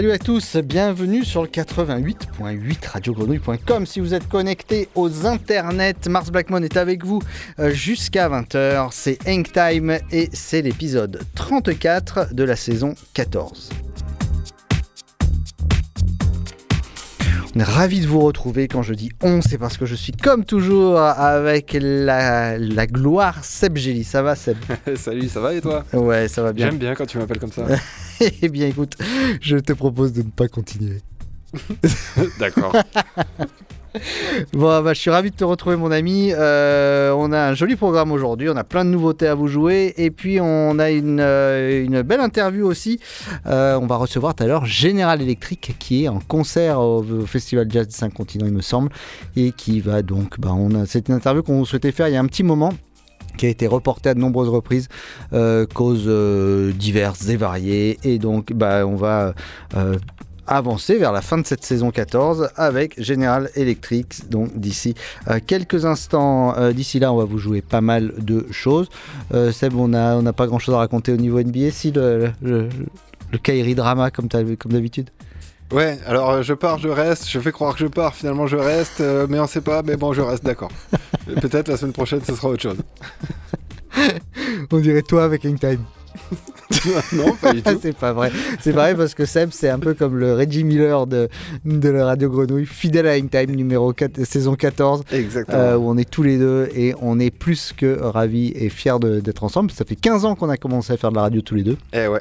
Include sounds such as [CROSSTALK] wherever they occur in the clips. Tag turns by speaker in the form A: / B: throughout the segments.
A: Salut à tous, bienvenue sur le 88.8 radiogrenouille.com. Si vous êtes connecté aux internets, Mars Blackmon est avec vous euh, jusqu'à 20h. C'est Hang Time et c'est l'épisode 34 de la saison 14. On est ravi de vous retrouver. Quand je dis on, c'est parce que je suis comme toujours avec la, la gloire Seb Gély. Ça va Seb? [LAUGHS]
B: Salut, ça va et toi?
A: Ouais, ça va bien.
B: J'aime bien quand tu m'appelles comme ça. [LAUGHS]
A: eh bien écoute, je te propose de ne pas continuer. [LAUGHS]
B: D'accord.
A: Bon, bah, je suis ravi de te retrouver, mon ami. Euh, on a un joli programme aujourd'hui. On a plein de nouveautés à vous jouer. Et puis, on a une, euh, une belle interview aussi. Euh, on va recevoir tout à l'heure Général Electric, qui est en concert au, au Festival Jazz des 5 continents, il me semble. Et qui va donc. Bah, on a, c'est une interview qu'on souhaitait faire il y a un petit moment qui a été reporté à de nombreuses reprises, euh, causes euh, diverses et variées. Et donc, bah, on va euh, avancer vers la fin de cette saison 14 avec General Electric. Donc, d'ici quelques instants, d'ici là, on va vous jouer pas mal de choses. Seb, on n'a on a pas grand chose à raconter au niveau NBA, si le, Kairi drama, comme, comme d'habitude?
B: Ouais, alors euh, je pars, je reste, je fais croire que je pars, finalement je reste, euh, mais on sait pas, mais bon, je reste, d'accord. [LAUGHS] Peut-être la semaine prochaine, ce sera autre chose.
A: On dirait toi avec Hangtime. [LAUGHS]
B: non, pas du tout. [LAUGHS]
A: c'est pas vrai. C'est vrai parce que Seb, c'est un peu comme le Reggie Miller de, de la Radio Grenouille, fidèle à Hangtime, numéro 4, saison 14,
B: Exactement.
A: euh, où on est tous les deux et on est plus que ravis et fiers d'être ensemble. Ça fait 15 ans qu'on a commencé à faire de la radio tous les deux
B: Eh ouais.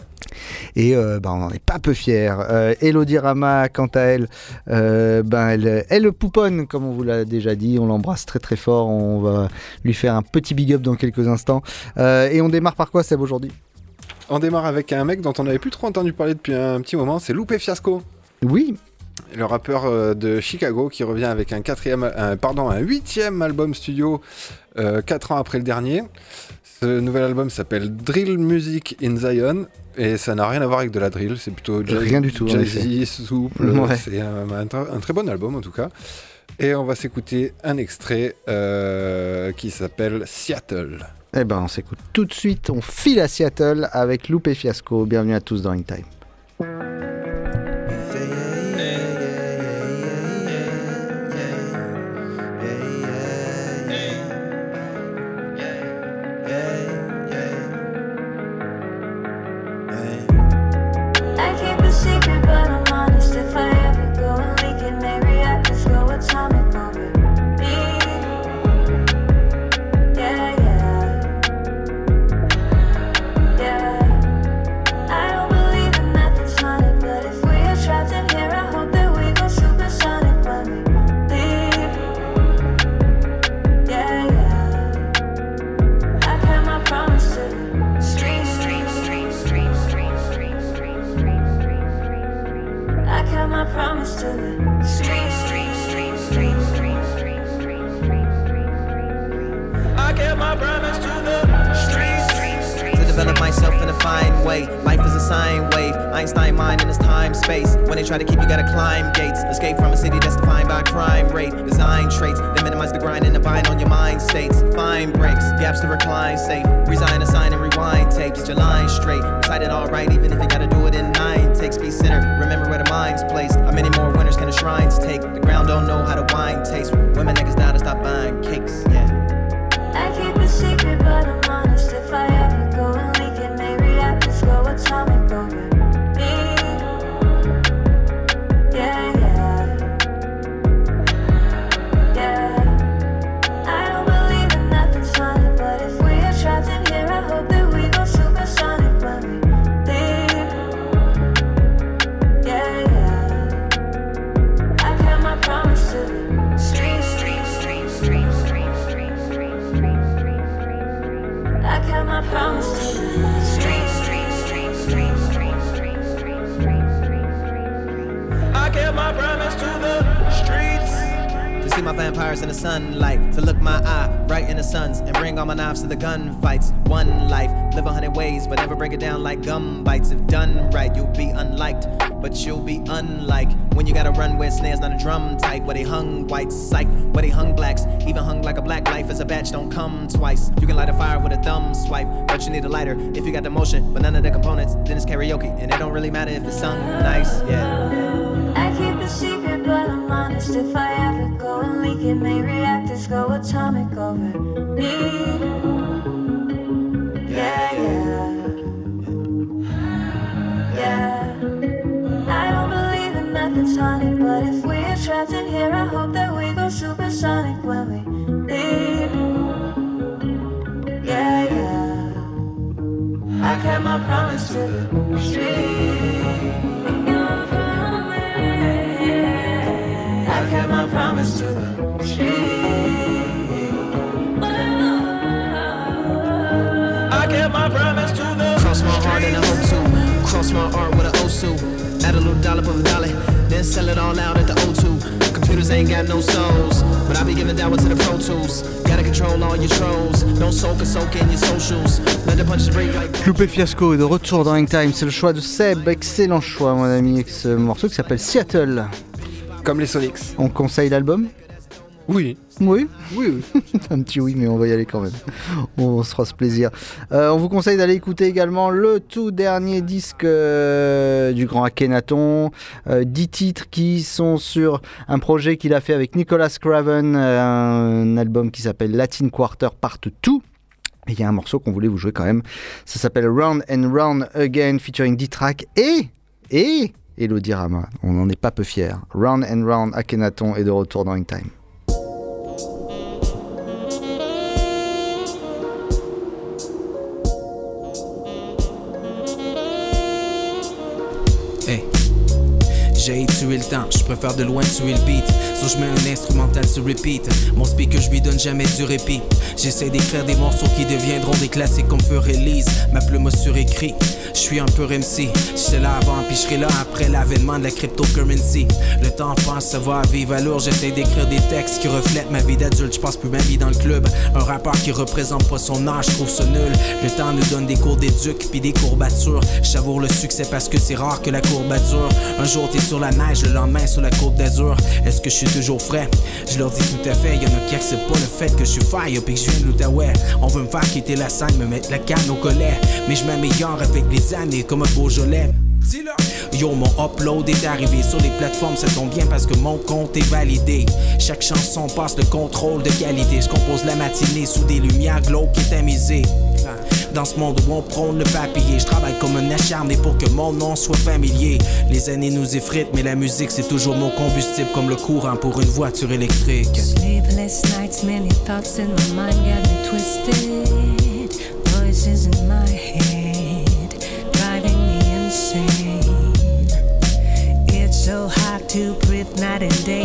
A: et euh, bah, on n'en est pas peu fiers. Euh, Elodie Rama, quant à elle, ben, elle, elle pouponne, comme on vous l'a déjà dit. On l'embrasse très très fort. On va lui faire un petit big up dans quelques instants. Et on démarre par quoi, Seb, aujourd'hui?
B: On démarre avec un mec dont on n'avait plus trop entendu parler depuis un petit moment, c'est Lupe Fiasco.
A: Oui,
B: Le rappeur euh, de Chicago qui revient avec un quatrième, un, pardon, un huitième album studio euh, quatre ans après le dernier. Ce nouvel album s'appelle Drill Music in Zion et ça n'a rien à voir avec de la drill, c'est plutôt jazz-
A: Rien du tout,
B: jazzy, souple. [LAUGHS]
A: Ouais.
B: C'est un, un tr- un très bon album en tout cas. Et on va s'écouter un extrait euh, qui s'appelle Seattle.
A: Eh ben, on s'écoute tout de suite. On file à Seattle avec Loupé Fiasco. Bienvenue à tous dans In Time.
C: Wine tastes. Women vampires in the sunlight, to look my eye right in the sun's, and bring all my knives to the gunfights. One life, live a hundred ways, but never break it down like gum bites. If done right, you'll be unliked, but you'll be unlike when you gotta run where snares not a drum type. Where they hung whites, psych, where they hung blacks, even hung like a black life as a batch don't come twice. You can light a fire with a thumb swipe, but you need a lighter if you got the motion, but none of the components. Then it's karaoke, and it don't really matter if it's sung nice, yeah.
D: I keep a secret, Honest. If I ever go and leak it, may reactors go atomic over me. Yeah, yeah. Yeah. I don't believe in nothing's haunted, but if we are trapped in here, I hope that we go supersonic when we leave. Yeah, yeah. I kept my promise to the street. Promise to the
C: I kept my promise to the Cross my heart and I hope to Cross my art with an Osu Add a little dollop of a dollar Then sell it all out at the O2 Computers ain't got no souls But I be giving that one to the Pro Tools. Gotta control all your trolls. Don't soak or soak in your socials. Let the punches break like
A: Loupé Fiasco est de retour dans Hangtime, c'est le choix de Seb, excellent choix mon ami, avec ce morceau qui s'appelle Seattle.
B: Comme les Sonics.
A: On conseille l'album?
B: Oui.
A: Oui? Oui, oui. [LAUGHS] Un petit oui, mais on va y aller quand même. On se fera ce plaisir. Euh, on vous conseille d'aller écouter également le tout dernier disque euh, du grand Akhenaton. Euh, 10 titres qui sont sur un projet qu'il a fait avec Nicolas Craven, euh, un album qui s'appelle Latin Quarter Part 2. Et il y a un morceau qu'on voulait vous jouer quand même. Ça s'appelle Round and Round Again featuring D-Track et. et. Elodie Rama. On n'en est pas peu fiers. Round and Round Akhenaton est de retour dans Hangtime.
E: Hey. J'ai tué le temps, je préfère de loin tuer le beat. So je mets un instrumental sur repeat. Mon speaker, je lui donne jamais du répit. J'essaie d'écrire des morceaux qui deviendront des classiques comme feu release. Ma plume a surécrit, je suis un peu MC. J'étais là avant, puis je là après l'avènement de la cryptocurrency. Le temps passe, ça va à vive allure. J'essaie d'écrire des textes qui reflètent ma vie d'adulte. Je passe plus ma vie dans le club. Un rappeur qui représente pas son âge, je trouve nul. Le temps nous donne des cours d'éduc, puis des courbatures. Je savoure le succès parce que c'est rare que la courbature. Un jour t'es sur la neige, le lendemain sur la côte d'Azur. Est-ce que je suis toujours frais? Je leur dis tout à fait, y'en a qui acceptent pas le fait que je suis fire puis que je viens de l'Outaouais. On veut me faire quitter la scène, me mettre la canne au collet. Mais je m'améliore avec les années comme un Beaujolais. Yo, mon upload est arrivé sur les plateformes, ça tombe bien parce que mon compte est validé. Chaque chanson passe le contrôle de qualité. Je compose la matinée sous des lumières glauques et tamisées. Dans ce monde où on prône le papier, je travaille comme un acharné pour que mon nom soit familier. Les années nous effritent, mais la musique c'est toujours mon combustible comme le courant pour une voiture électrique.
F: Nights, many thoughts in my mind got twisted. Voices in my head, driving me insane. To breathe night and day,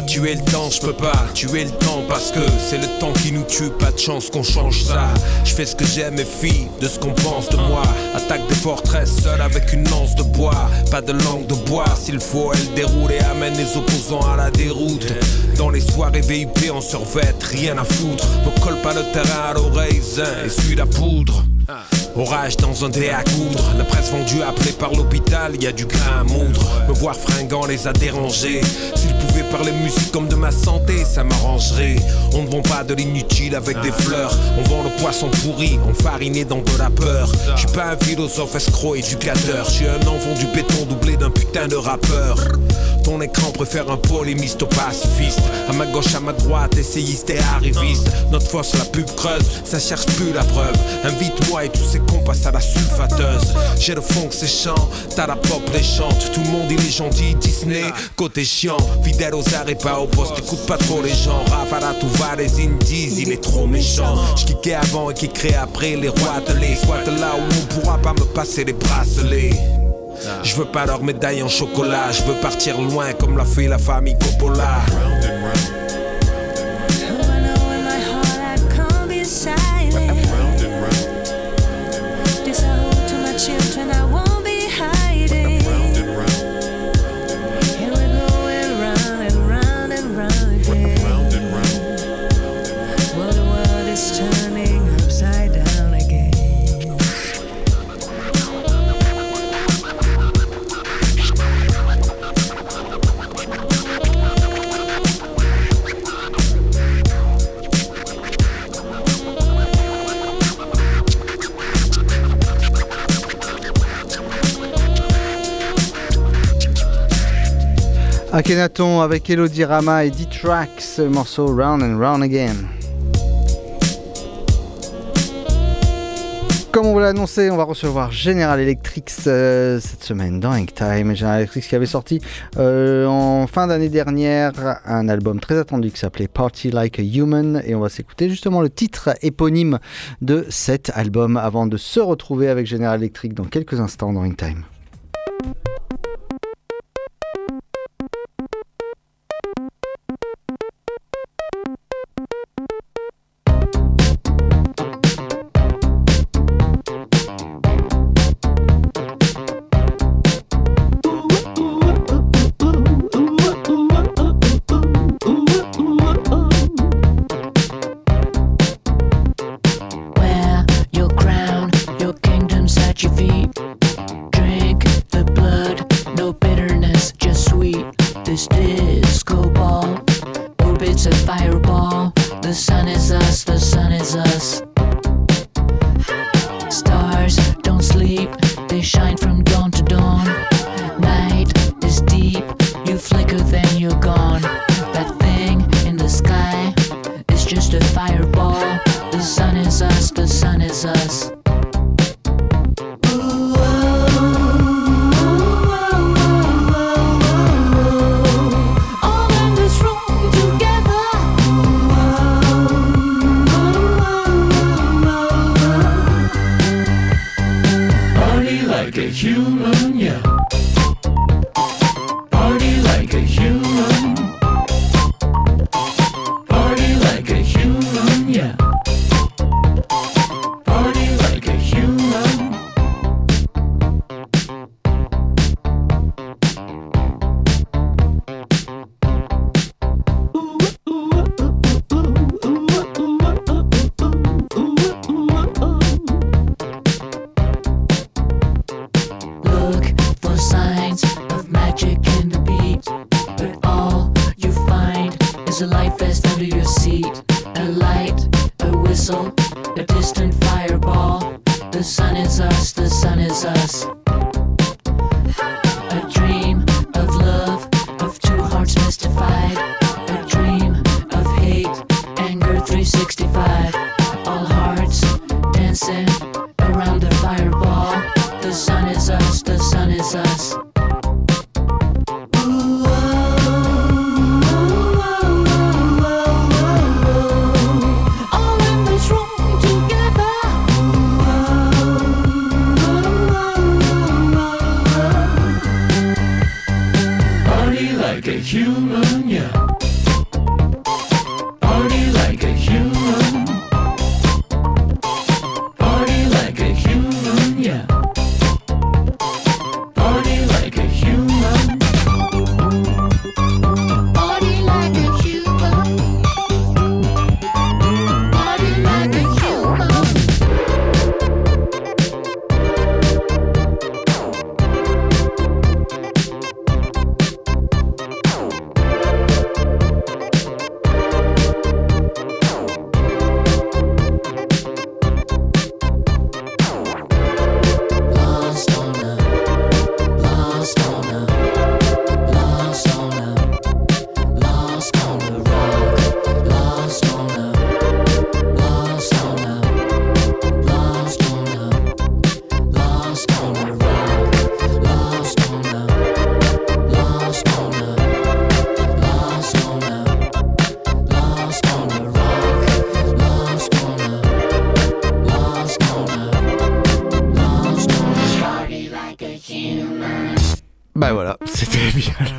G: tuer le temps, je peux pas tuer le temps parce que c'est le temps qui nous tue, pas de chance qu'on change ça. Je fais ce que j'aime et fille de ce qu'on pense de moi. Attaque des forteresses seul avec une lance de bois, pas de langue de bois. S'il faut, elle déroule et amène les opposants à la déroute. Dans les soirées VIP, on survête, rien à foutre. Me colle pas le terrain à l'oreille, et suis la poudre. Orage dans un dé à coudre, la presse vendue appelée par l'hôpital, y a du grain à moudre. Me voir fringant les a dérangés. Parler musique comme de ma santé, ça m'arrangerait. On ne vend pas de l'inutile avec des fleurs, on vend le poisson pourri, enfariné dans de la peur. Je suis pas un philosophe escroc éducateur, je suis un enfant du béton doublé d'un putain de rappeur. Ton écran préfère un polémiste au pacifiste. À ma gauche, à ma droite, essayiste et arriviste. Notre force, la pub creuse, ça cherche plus la preuve. Invite-moi et tous ces cons passent à la sulfateuse. J'ai le fond que c'est chant, t'as la pop, les chante. Tout le monde il est gentil, Disney, côté chiant. Fidèle aux et pas au poste, écoute pas trop les gens. Rafala, tout va, les indies, il est trop méchant. J'kickais avant et crée après les rois de les squats là où on pourra pas me passer les bracelets. Je veux pas leur médaille en chocolat, je veux partir loin comme l'a fait la famille Coppola.
H: Akhenaton avec Elodie Rama et D-Trax, le morceau Round and Round Again. Comme on vous l'a annoncé, on va recevoir General Electric euh, cette semaine dans Hang Time. General Electric qui avait sorti euh, en fin d'année dernière un album très attendu qui s'appelait Party Like a Human. Et on va s'écouter justement le titre éponyme de cet album avant de se retrouver avec General Electric dans quelques instants dans Hang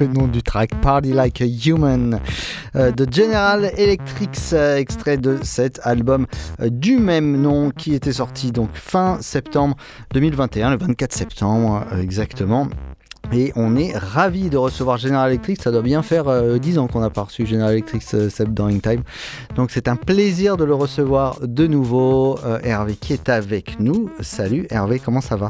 A: le nom du track Party Like a Human euh, de General Electric, euh, extrait de cet album euh, du même nom qui était sorti donc fin septembre 2021, le 24 septembre exactement. Et on est ravi de recevoir General Electric. Ça doit bien faire euh, 10 ans qu'on n'a pas reçu General Electric euh, Seb During Time. Donc c'est un plaisir de le recevoir de nouveau. Hervé qui est avec nous. Salut Hervé, comment ça va?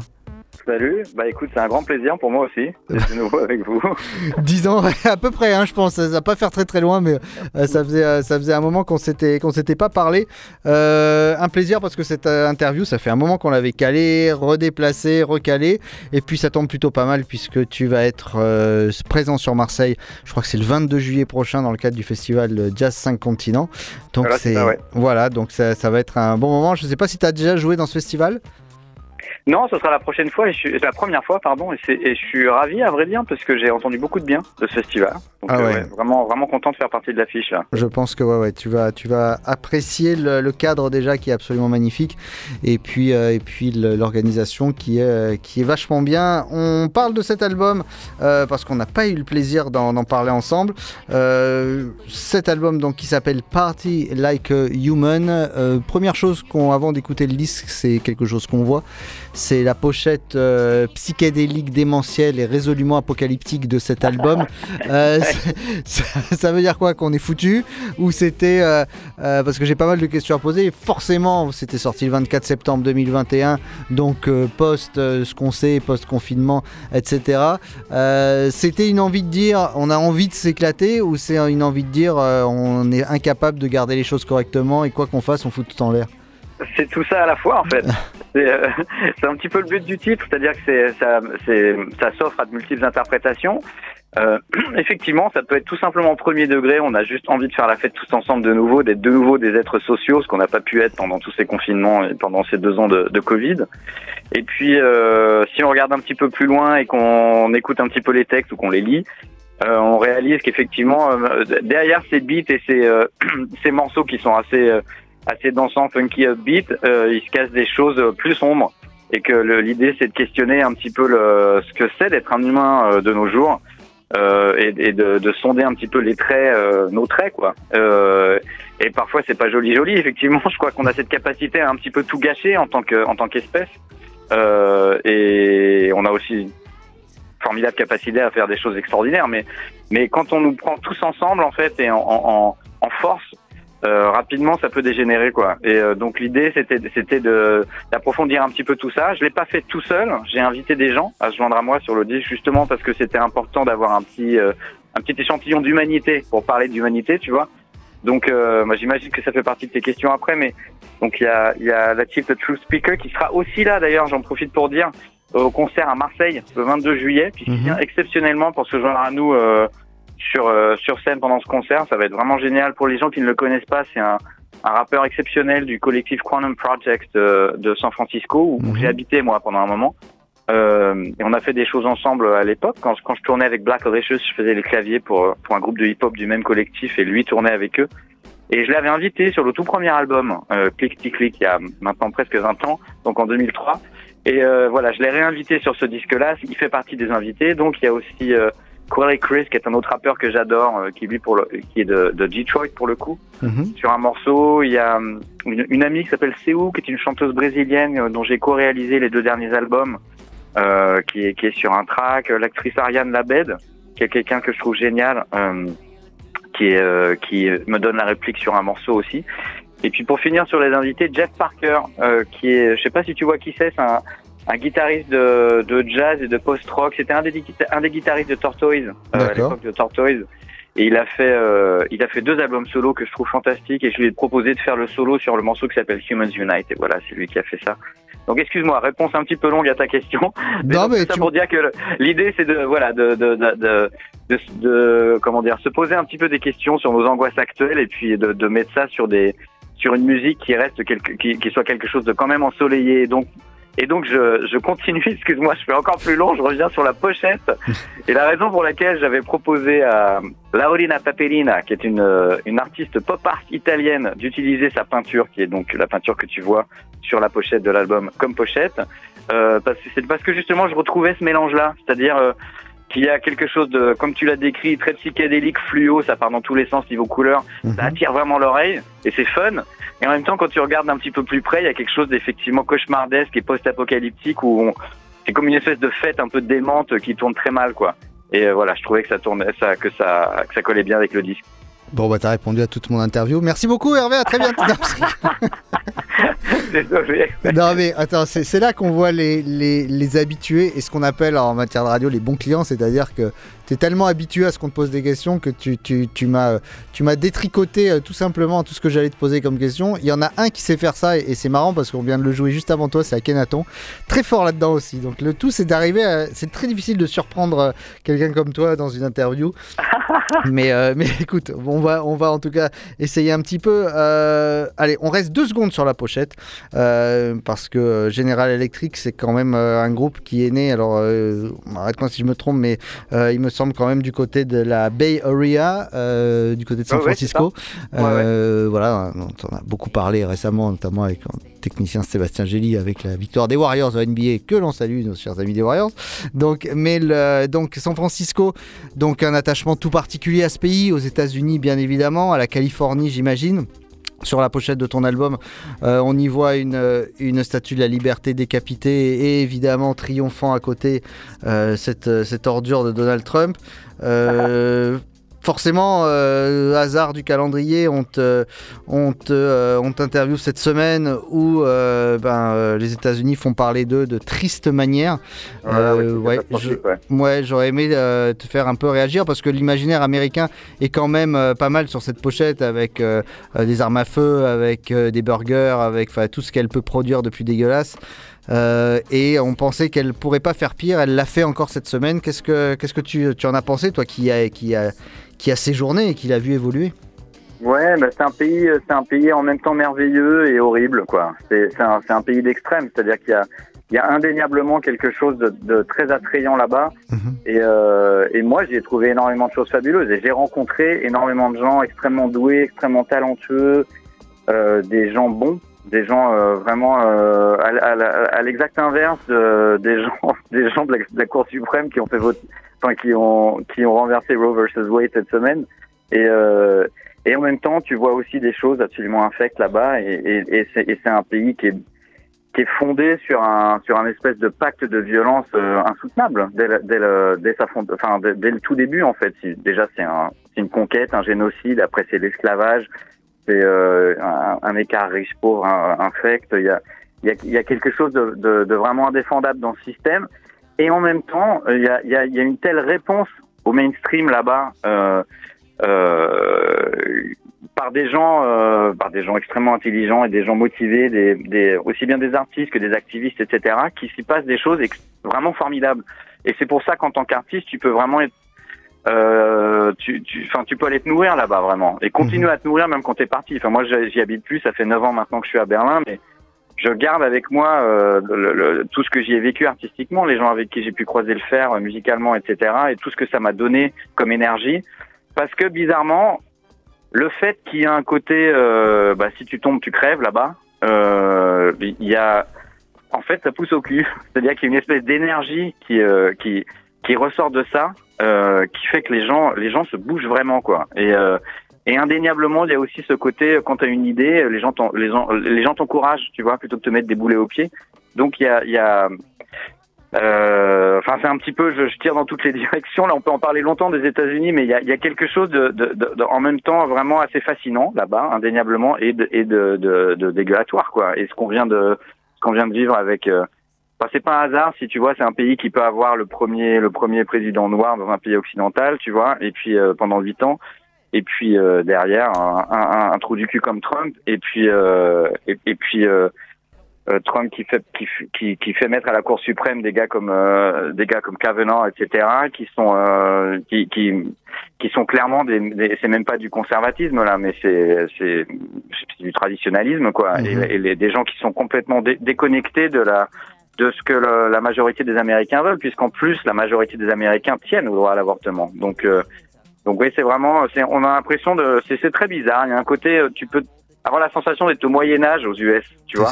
I: Salut, bah écoute, c'est un grand plaisir pour moi aussi d'être de nouveau avec vous. [LAUGHS]
A: 10 ans, à peu près, hein, je pense. Ça va pas faire très très loin, mais euh, ça, faisait, euh, ça faisait un moment qu'on s'était qu'on s'était pas parlé. Euh, un plaisir parce que cette interview, ça fait un moment qu'on l'avait calé, redéplacé, recalé, et puis ça tombe plutôt pas mal puisque tu vas être présent sur Marseille. Je crois que c'est le 22 juillet prochain dans le cadre du festival Jazz 5 continents. Donc
I: c'est ouais.
A: voilà, donc ça, ça va être un bon moment. Je sais pas si tu as déjà joué dans ce festival.
I: Non, ce sera la prochaine fois, et je suis, la première fois, pardon, et, je suis ravi à vrai dire parce que j'ai entendu beaucoup de bien de ce festival. Donc
A: Ah
I: euh,
A: ouais.
I: vraiment, vraiment content de faire partie de l'affiche là.
A: Je pense que ouais, ouais, tu vas, tu vas apprécier le, le cadre déjà qui est absolument magnifique, et puis, euh, et puis l'organisation qui est, euh, qui est vachement bien. On parle de cet album euh, parce qu'on n'a pas eu le plaisir d'en parler ensemble. Cet album donc qui s'appelle Party Like a Human. Première chose qu'on, avant d'écouter le disque, c'est quelque chose qu'on voit, c'est la pochette euh, psychédélique, démentielle et résolument apocalyptique de cet album. [LAUGHS] Euh, ça, ça veut dire quoi Qu'on est foutu Ou c'était. euh, parce que j'ai pas mal de questions à poser. Forcément, c'était sorti le 24 septembre 2021, donc post ce qu'on sait, post-confinement, etc. C'était une envie de dire on a envie de s'éclater ou c'est une envie de dire on est incapable de garder les choses correctement et quoi qu'on fasse, on fout tout en l'air?
I: C'est tout ça à la fois en fait. [LAUGHS] C'est euh, [LAUGHS] c'est un petit peu le but du titre, c'est-à-dire que ça, s'offre à de multiples interprétations. Euh, [CLEARS THROAT] effectivement, ça peut être tout simplement premier degré. On a juste envie de faire la fête tous ensemble de nouveau, d'être de nouveau des êtres sociaux, ce qu'on n'a pas pu être pendant tous ces confinements et pendant ces deux ans de, de Covid. Et puis, euh, si on regarde un petit peu plus loin et qu'on écoute un petit peu les textes ou qu'on les lit, euh, on réalise qu'effectivement, derrière ces beats et ces, [CLEARS THROAT] ces morceaux qui sont assez, assez dansants, funky upbeat, euh, il se casse des choses plus sombres. Et que l'idée, c'est de questionner un petit peu le, ce que c'est d'être un humain euh, de nos jours. Euh, et, de, de sonder un petit peu les traits, euh, nos traits, quoi. Euh, et parfois, c'est pas joli, joli. Effectivement, [LAUGHS] je crois qu'on a cette capacité à un petit peu tout gâcher en tant que, en tant qu'espèce. Euh, et on a aussi formidable capacité à faire des choses extraordinaires. Mais, mais quand on nous prend tous ensemble, en fait, et en, en, en force, euh, rapidement, ça peut dégénérer, quoi. Et euh, donc l'idée, c'était, c'était de d'approfondir un petit peu tout ça. Je l'ai pas fait tout seul. J'ai invité des gens à se joindre à moi sur le disque, justement parce que c'était important d'avoir un petit euh, un petit échantillon d'humanité pour parler d'humanité, tu vois. Donc, euh, moi, j'imagine que ça fait partie de tes questions après, mais donc il y a il y a la de True Speaker qui sera aussi là. D'ailleurs, j'en profite pour dire au concert à Marseille le 22 juillet, puisqu'il vient exceptionnellement pour se joindre à nous. Euh, sur euh, sur scène pendant ce concert. Ça va être vraiment génial pour les gens qui ne le connaissent pas. C'est un, un rappeur exceptionnel du collectif Quantum Project euh, de San Francisco où, où j'ai habité moi pendant un moment. Euh, et on a fait des choses ensemble à l'époque. Quand, quand je tournais avec Black Audacious, je faisais les claviers pour pour un groupe de hip-hop du même collectif et lui tournait avec eux. Et je l'avais invité sur le tout premier album, euh, Click Tick Click, il y a maintenant presque 20 ans, donc en 2003. Et euh, voilà, je l'ai réinvité sur ce disque-là. Il fait partie des invités. Donc il y a aussi euh, Corey Chris, qui est un autre rappeur que j'adore, euh, qui lui pour le, qui est de, de Detroit pour le coup. Sur un morceau, il y a hum, une, une amie qui s'appelle Seu, qui est une chanteuse brésilienne euh, dont j'ai co-réalisé les deux derniers albums, euh, qui, est, qui est sur un track. Euh, L'actrice Ariane Labed, qui est quelqu'un que je trouve génial, euh, qui, est, euh, qui me donne la réplique sur un morceau aussi. Et puis pour finir sur les invités, Jeff Parker, euh, qui est, je sais pas si tu vois qui c'est, c'est un, un guitariste de, de jazz et de post-rock. C'était un des, guita- un des guitaristes de Tortoise, euh, à l'époque de Tortoise. Et il a fait, euh, il a fait deux albums solo que je trouve fantastiques. Et je lui ai proposé de faire le solo sur le morceau qui s'appelle Humans Unite. Et voilà, c'est lui qui a fait ça. Donc excuse-moi, réponse un petit peu longue à ta question. [LAUGHS] Mais
A: Non, mais
I: ça
A: tu-
I: pour dire que l'idée c'est de voilà de de, de, de, de, de- comment dire se poser un petit peu des questions sur nos angoisses actuelles et puis de, de mettre ça sur des sur une musique qui reste quelque, qui, qui soit quelque chose de quand même ensoleillé. Donc et donc je, je continue, [LAUGHS] excuse-moi, je fais encore plus long, je reviens sur la pochette. Et la raison pour laquelle j'avais proposé à Laurina Paperina, qui est une, euh, une artiste pop art italienne, d'utiliser sa peinture, qui est donc la peinture que tu vois sur la pochette de l'album comme pochette, euh, parce c'est parce que justement je retrouvais ce mélange-là, c'est-à-dire euh, qu'il y a quelque chose de, comme tu l'as décrit, très psychédélique, fluo, ça part dans tous les sens niveau couleur, ça attire vraiment l'oreille et c'est fun. Et en même temps, quand tu regardes un petit peu plus près, il y a quelque chose d'effectivement cauchemardesque et post-apocalyptique où c'est comme une espèce de fête un peu démente qui tourne très mal, quoi. Et euh, voilà, je trouvais que ça tournait, ça, que ça, que ça collait bien avec le disque.
A: Bon, bah, t'as répondu à toute mon interview. Merci beaucoup, Hervé. À très bientôt. [LAUGHS]
I: Désolé.
A: non, mais attends, c'est c'est là qu'on voit les, les, les habitués et ce qu'on appelle en matière de radio les bons clients, c'est-à-dire que tu es tellement habitué à ce qu'on te pose des questions que tu, tu, tu m'as tu m'as détricoté euh, tout simplement tout ce que j'allais te poser comme question. Il y en a un qui sait faire ça et, et c'est marrant parce qu'on vient de le jouer juste avant toi, c'est Akhenaton. Très fort là-dedans aussi. Donc le tout, c'est d'arriver à. C'est très difficile de surprendre euh, quelqu'un comme toi dans une interview. [LAUGHS] mais, euh, mais écoute, on va, on va en tout cas essayer un petit peu. Euh, allez, on reste deux secondes sur la pochette euh, parce que General Electric, c'est quand même un groupe qui est né. Alors, arrête-moi si je me trompe, mais il me semble quand même du côté de la Bay Area, euh, du côté de San
I: Ouais,
A: Francisco.
I: Ouais,
A: Euh, Voilà, on en a beaucoup parlé récemment, notamment avec le technicien Sébastien Gély, avec la victoire des Warriors au NBA, que l'on salue, nos chers amis des Warriors. Donc, mais le- donc San Francisco, donc un attachement tout particulier à ce pays, aux États-Unis bien évidemment, à la Californie j'imagine. Sur la pochette de ton album, euh, on y voit une, euh, une statue de la liberté décapitée et évidemment triomphant à côté euh, cette, ordure de Donald Trump. Forcément, euh, hasard du calendrier, on te, on te, euh, on t'interviewe cette semaine où euh, ben, les États-Unis font parler d'eux de triste manière.
I: Ah c'est
A: ouais, j'aurais aimé te faire un peu réagir parce que l'imaginaire américain est quand même pas mal sur cette pochette avec des armes à feu, avec des burgers, avec tout ce qu'elle peut produire de plus dégueulasse. Euh, et on pensait qu'elle pourrait pas faire pire. Elle l'a fait encore cette semaine. Qu'est-ce que, qu'est-ce que tu, tu en as pensé, toi qui a, qui a, qui a séjourné et qui l'a vu évoluer
I: Ouais, bah, c'est un pays, euh, c'est un pays en même temps merveilleux et horrible, quoi. C'est un, pays d'extrême, c'est-à-dire qu'il y a, il y a indéniablement quelque chose de, de très attrayant là-bas. Et, euh, et moi, j'y ai trouvé énormément de choses fabuleuses. Et j'ai rencontré énormément de gens extrêmement doués, extrêmement talentueux, euh, des gens bons, des gens euh, vraiment euh, à, à à l'exact inverse de- des gens, [LAUGHS] des gens de la, Cour suprême qui ont fait voter, enfin qui ont qui ont renversé Roe versus Wade cette semaine. Et euh, et en même temps, tu vois aussi des choses absolument infectes là-bas. Et, et, et c'est un pays qui est qui est fondé sur un sur un espèce de pacte de violence euh, insoutenable dès le- dès le, dès sa fond- enfin dès, le tout début en fait. Déjà c'est un c'est une conquête, un génocide. Après c'est l'esclavage, c'est euh, un, un écart riche pauvre un- infect. Il y a il y a, il y a quelque chose de, de, de vraiment indéfendable dans ce système. Et en même temps, il y a, il y a, il y a une telle réponse au mainstream là-bas. Euh, euh, par des gens, euh, par des gens extrêmement intelligents et des gens motivés, des, des, aussi bien des artistes que des activistes, etc., qui s'y passent des choses vraiment formidables. Et c'est pour ça qu'en tant qu'artiste, tu peux vraiment être, euh, tu, tu, tu peux aller te nourrir là-bas vraiment et continuer à te nourrir même quand t'es parti. Enfin, moi, j'y j'y habite plus, ça fait 9 ans maintenant que je suis à Berlin, mais je garde avec moi euh, le- le- tout ce que j'y ai vécu artistiquement, les gens avec qui j'ai pu croiser le fer euh, musicalement, etc., et tout ce que ça m'a donné comme énergie. Parce que bizarrement, le fait qu'il y a un côté, euh, bah, si tu tombes, tu crèves là-bas. euh, Il y a, en fait, ça pousse au cul. [LAUGHS] C'est-à-dire qu'il y a une espèce d'énergie qui, euh, qui, qui ressort de ça, euh, qui fait que les gens, les gens se bougent vraiment, quoi. Et, euh, et indéniablement, il y a aussi ce côté, quand tu as une idée, les gens, t'encouragent, tu vois, plutôt que de te mettre des boulets aux pieds. Donc il y a, y a, euh, enfin c'est un petit peu, je, tire dans toutes les [LAUGHS] directions. Là, on peut en parler longtemps des États-Unis, mais il y a, y a quelque chose de, de, de- en même temps vraiment assez fascinant là-bas, indéniablement, et de, et de dégueulatoire, quoi. Et ce qu'on vient de, ce qu'on vient de vivre avec. Euh, Enfin, c'est pas un hasard si tu vois, c'est un pays qui peut avoir le premier, le premier président noir dans un pays occidental, tu vois, et puis euh, pendant huit ans, et puis euh, derrière un, un, un trou du cul comme Trump, et puis euh, et, et puis Trump qui fait qui, qui, qui fait mettre à la Cour suprême des gars comme des gars comme Kavanaugh, etc., qui sont qui, qui qui sont clairement des, des- c'est même pas du conservatisme là, mais c'est c'est du traditionnalisme quoi, et, et les, des gens qui sont complètement dé- déconnectés de la de ce que le- la majorité des Américains veulent, puisqu'en plus la majorité des Américains tiennent au droit à l'avortement. Donc euh, donc oui, c'est vraiment, on a l'impression de, c'est, très bizarre. Il y a un côté, euh, tu peux avoir la sensation d'être au Moyen Âge aux US, tu vois.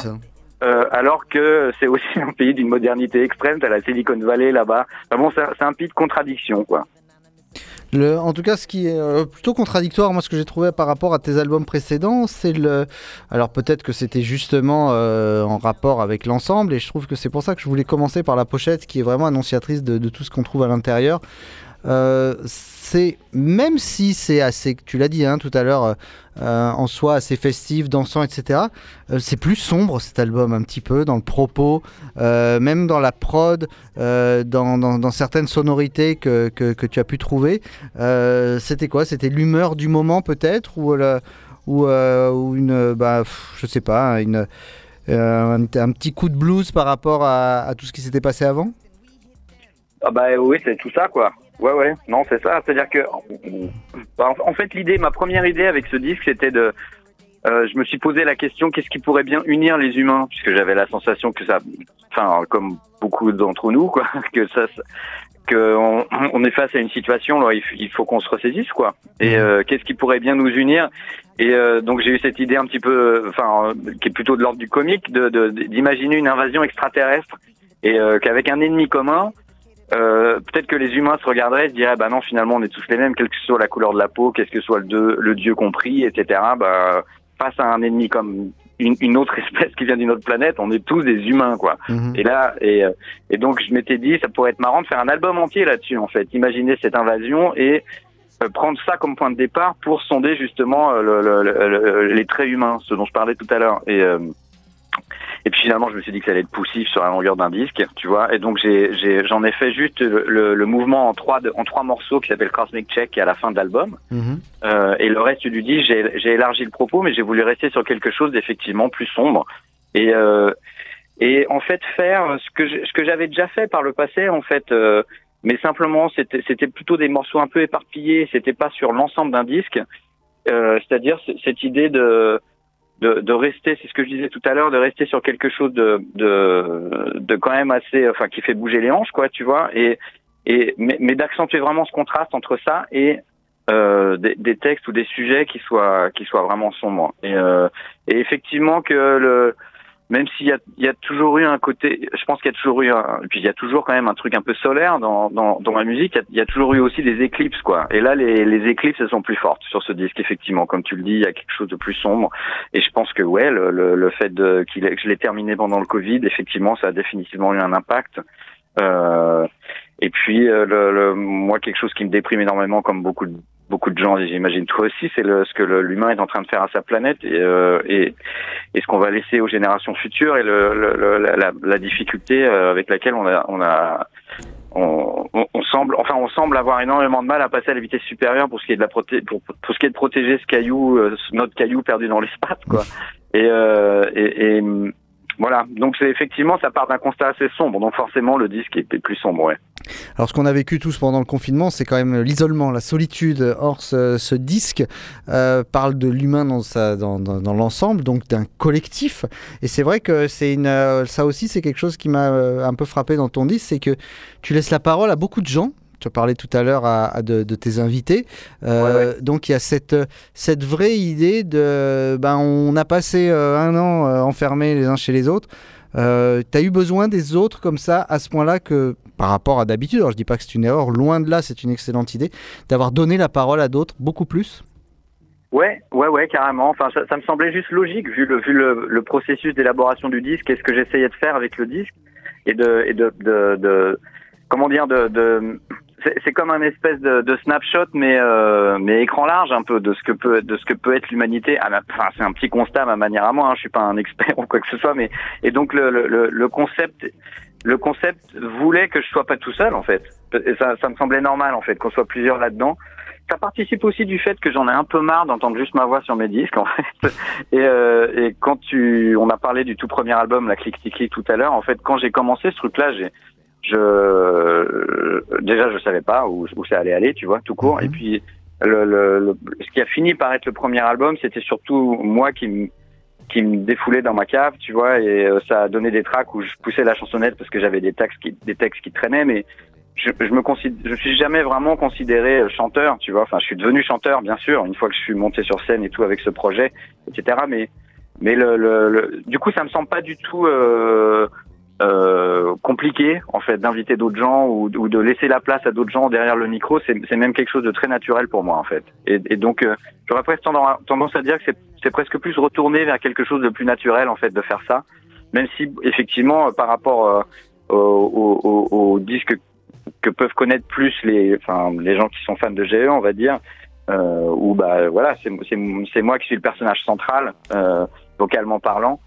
I: euh, alors que c'est aussi [LAUGHS] un pays d'une modernité extrême. T'as la Silicon Valley là-bas. Enfin bon, c'est c'est un pays de contradiction, quoi.
A: Le, en tout cas, ce qui est euh, plutôt contradictoire, moi, ce que j'ai trouvé par rapport à tes albums précédents, c'est le. Alors peut-être que c'était justement euh, en rapport avec l'ensemble, et je trouve que c'est pour ça que je voulais commencer par la pochette, qui est vraiment annonciatrice de, de tout ce qu'on trouve à l'intérieur. Euh, c'est même si c'est assez, tu l'as dit hein, tout à l'heure, euh, en soi assez festif, dansant, etc. euh, c'est plus sombre cet album un petit peu dans le propos, même dans la prod, dans, certaines sonorités que, tu as pu trouver. C'était quoi? C'était l'humeur du moment peut-être? Ou une, bah, pff, je sais pas, un petit coup de blues par rapport à, à tout ce qui s'était passé avant?
I: Ah bah oui, c'est tout ça, quoi. Ouais, ouais. Non, c'est ça. C'est-à-dire que, bah, en fait, l'idée, ma première idée avec ce disque, c'était de. euh, je me suis posé la question qu'est-ce qui pourrait bien unir les humains, puisque j'avais la sensation que ça, enfin, comme beaucoup d'entre nous, quoi, [LAUGHS] que ça, que on, est face à une situation, là, il, faut qu'on se ressaisisse, quoi. Et euh, qu'est-ce qui pourrait bien nous unir? Et euh, donc j'ai eu cette idée un petit peu, enfin, qui est plutôt de l'ordre du comique, d'imaginer une invasion extraterrestre et euh, qu'avec un ennemi commun. Euh, peut-être que les humains se regarderaient et se diraient bah non finalement on est tous les mêmes quelle que soit la couleur de la peau qu'est-ce que soit le, le dieu compris etc bah face à un ennemi comme une, une autre [LAUGHS] espèce qui vient d'une autre planète on est tous des humains quoi. Et là et, euh, et donc je m'étais dit ça pourrait être marrant de faire un album entier là-dessus en fait. Imaginer cette invasion et euh, prendre ça comme point de départ pour sonder justement le- le- le- les traits humains ce dont je parlais tout à l'heure. Et euh, et puis finalement, je me suis dit que ça allait être poussif sur la longueur d'un disque, tu vois. Et donc j'ai, j'ai, j'en ai fait juste le, le- le mouvement en trois, de- en trois morceaux qui s'appelle Cosmic Check qui est à la fin de l'album. Euh, et le reste du disque, j'ai, j'ai élargi le propos, mais j'ai voulu rester sur quelque chose d'effectivement plus sombre. Et euh, et en fait faire ce que je- ce que j'avais déjà fait par le passé, en fait. euh, mais simplement, c'était c'était plutôt des morceaux un peu éparpillés. C'était pas sur l'ensemble d'un disque. Euh, c'est-à-dire cette idée de de, de rester, c'est ce que je disais tout à l'heure, de rester sur quelque chose de, de, de quand même assez, enfin, qui fait bouger les hanches, quoi, tu vois, et, et mais, mais d'accentuer vraiment ce contraste entre ça et euh, des, des textes ou des sujets qui soient qui soient vraiment sombres. Et, euh, et effectivement que le même s'il y a, y a toujours eu un côté, je pense qu'il y a toujours eu, un, puis il y a toujours quand même un truc un peu solaire dans, dans, dans ma musique, il y, a, toujours eu aussi des éclipses, quoi. Et là, les, les éclipses, elles sont plus fortes sur ce disque, effectivement. Comme tu le dis, il y a quelque chose de plus sombre. Et je pense que, ouais, le, le, le fait de, qu'il que je l'ai terminé pendant le Covid, effectivement, ça a définitivement eu un impact. Euh, et puis, euh, le, le- moi, quelque chose qui me déprime énormément, comme beaucoup de beaucoup de gens, j'imagine toi aussi, c'est ce que l'humain est en train de faire à sa planète et, euh, et, et ce qu'on va laisser aux générations futures et le, le- la, la- la difficulté euh, avec laquelle on a, on a on, on- on semble, enfin, on semble avoir énormément de mal à passer à la vitesse supérieure pour ce qui est de la proté pour, pour ce qui est de protéger ce caillou, euh, notre caillou perdu dans l'espace, quoi. Et, euh, et, et, voilà. Donc c'est effectivement, ça part d'un constat assez sombre. Donc forcément, le disque est plus sombre.
A: Alors ce qu'on a vécu tous pendant le confinement, c'est quand même l'isolement, la solitude. Or ce, disque euh, parle de l'humain dans, l'ensemble, donc d'un collectif. Et c'est vrai que c'est euh, ça aussi c'est quelque chose qui m'a euh, un peu frappé dans ton disque, c'est que tu laisses la parole à beaucoup de gens. Tu parlais tout à l'heure à, à de, de tes invités. Euh, Donc il y a cette, cette vraie idée de... Ben, on a passé euh, un an euh, enfermés les uns chez les autres. Euh, tu as eu besoin des autres comme ça, à ce point-là, que par rapport à d'habitude, alors je dis pas que c'est une erreur, loin de là, c'est une excellente idée, d'avoir donné la parole à d'autres beaucoup plus?
I: Ouais, ouais, ouais, carrément. Enfin, ça, ça me semblait juste logique vu le vu le, le processus d'élaboration du disque et ce que j'essayais de faire avec le disque et de et de de, de comment dire de, de c'est comme un espèce de, de snapshot mais euh, mais écran large un peu de ce que peut de ce que peut être l'humanité. Ah, Enfin, c'est un petit constat ma manière à moi. Hein, je suis pas un expert [LAUGHS] ou quoi que ce soit, mais et donc le le, le- concept le concept voulait que je sois pas tout seul en fait. Ça, ça me semblait normal en fait qu'on soit plusieurs là-dedans. Ça participe aussi du fait que j'en ai un peu marre d'entendre juste ma voix sur mes disques en fait. [LAUGHS] Et, euh, et quand tu, on a parlé du tout premier album, la Click Click Click tout à l'heure. En fait, quand j'ai commencé ce truc-là, j'ai, je, déjà je savais pas où, où ça allait aller, tu vois, tout court. Et puis le, le, le- ce qui a fini par être le premier album, c'était surtout moi qui me qui me défoulait dans ma cave, tu vois, et euh, ça a donné des tracks où je poussais la chansonnette parce que j'avais des textes qui des textes qui traînaient, mais je, je me considère, je suis jamais vraiment considéré euh, chanteur, tu vois. Enfin, je suis devenu chanteur, bien sûr, une fois que je suis monté sur scène et tout avec ce projet, etc. Mais mais le, le, le- du coup, ça me semble pas du tout euh, euh, compliqué en fait d'inviter d'autres gens ou, de laisser la place à d'autres gens derrière le micro. C'est même quelque chose de très naturel pour moi en fait. Et, donc, euh, j'aurais presque tendance, à dire que c'est- presque plus retourner vers quelque chose de plus naturel en fait de faire ça. Même si effectivement, euh, par rapport euh, au, au, au- au disque que peuvent connaître plus les, enfin, les gens qui sont fans de GE, on va dire, euh, où bah voilà, c'est moi qui suis le personnage central, vocalement parlant,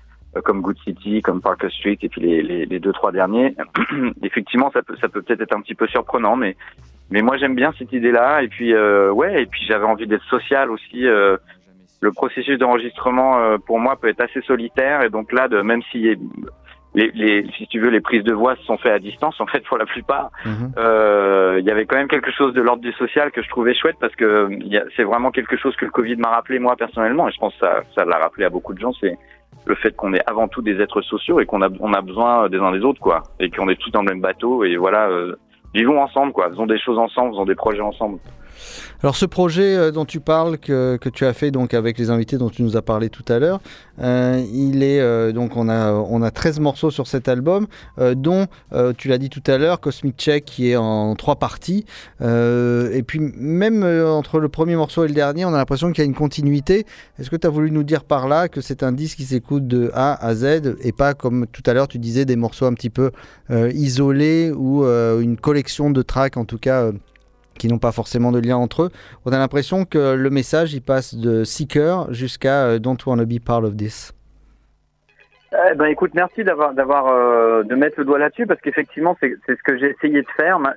I: comme Good City, comme Parker Street, et puis les, les, les deux trois derniers. [CLEARS THROAT] Effectivement, ça peut ça peut peut-être être un petit peu surprenant, mais mais moi j'aime bien cette idée-là. Et puis euh, ouais, et puis j'avais envie d'être social aussi. euh, le processus d'enregistrement euh, pour moi peut être assez solitaire, et donc là, de, même si les, les, si tu veux, les prises de voix se sont faites à distance, en fait, pour la plupart. Euh, Il y avait quand même quelque chose de l'ordre du social que je trouvais chouette parce que a- c'est vraiment quelque chose que le Covid m'a rappelé moi personnellement et je pense que ça, ça l'a rappelé à beaucoup de gens. C'est le fait qu'on est avant tout des êtres sociaux et qu'on a, on a besoin des uns des autres, quoi, et qu'on est tous dans le même bateau et voilà, euh, vivons ensemble, quoi, faisons des choses ensemble, faisons des projets ensemble.
A: Alors ce projet euh, dont tu parles, que, tu as fait donc avec les invités dont tu nous as parlé tout à l'heure, euh, il est euh, donc on a on a 13 morceaux sur cet album, dont tu l'as dit tout à l'heure, Cosmic Check qui est en trois parties. Et puis même entre le premier morceau et le dernier, on a l'impression qu'il y a une continuité. Est-ce que tu as voulu nous dire par là que c'est un disque qui s'écoute de A à Z et pas comme tout à l'heure tu disais des morceaux un petit peu isolés ou une collection de tracks en tout cas qui n'ont pas forcément de lien entre eux. On a l'impression que le message il passe de Seeker jusqu'à euh, Don't Wanna Be Part of This.
I: Eh ben écoute, merci d'avoir d'avoir euh, de mettre le doigt là-dessus parce qu'effectivement c'est c'est ce que j'ai essayé de faire. Ma-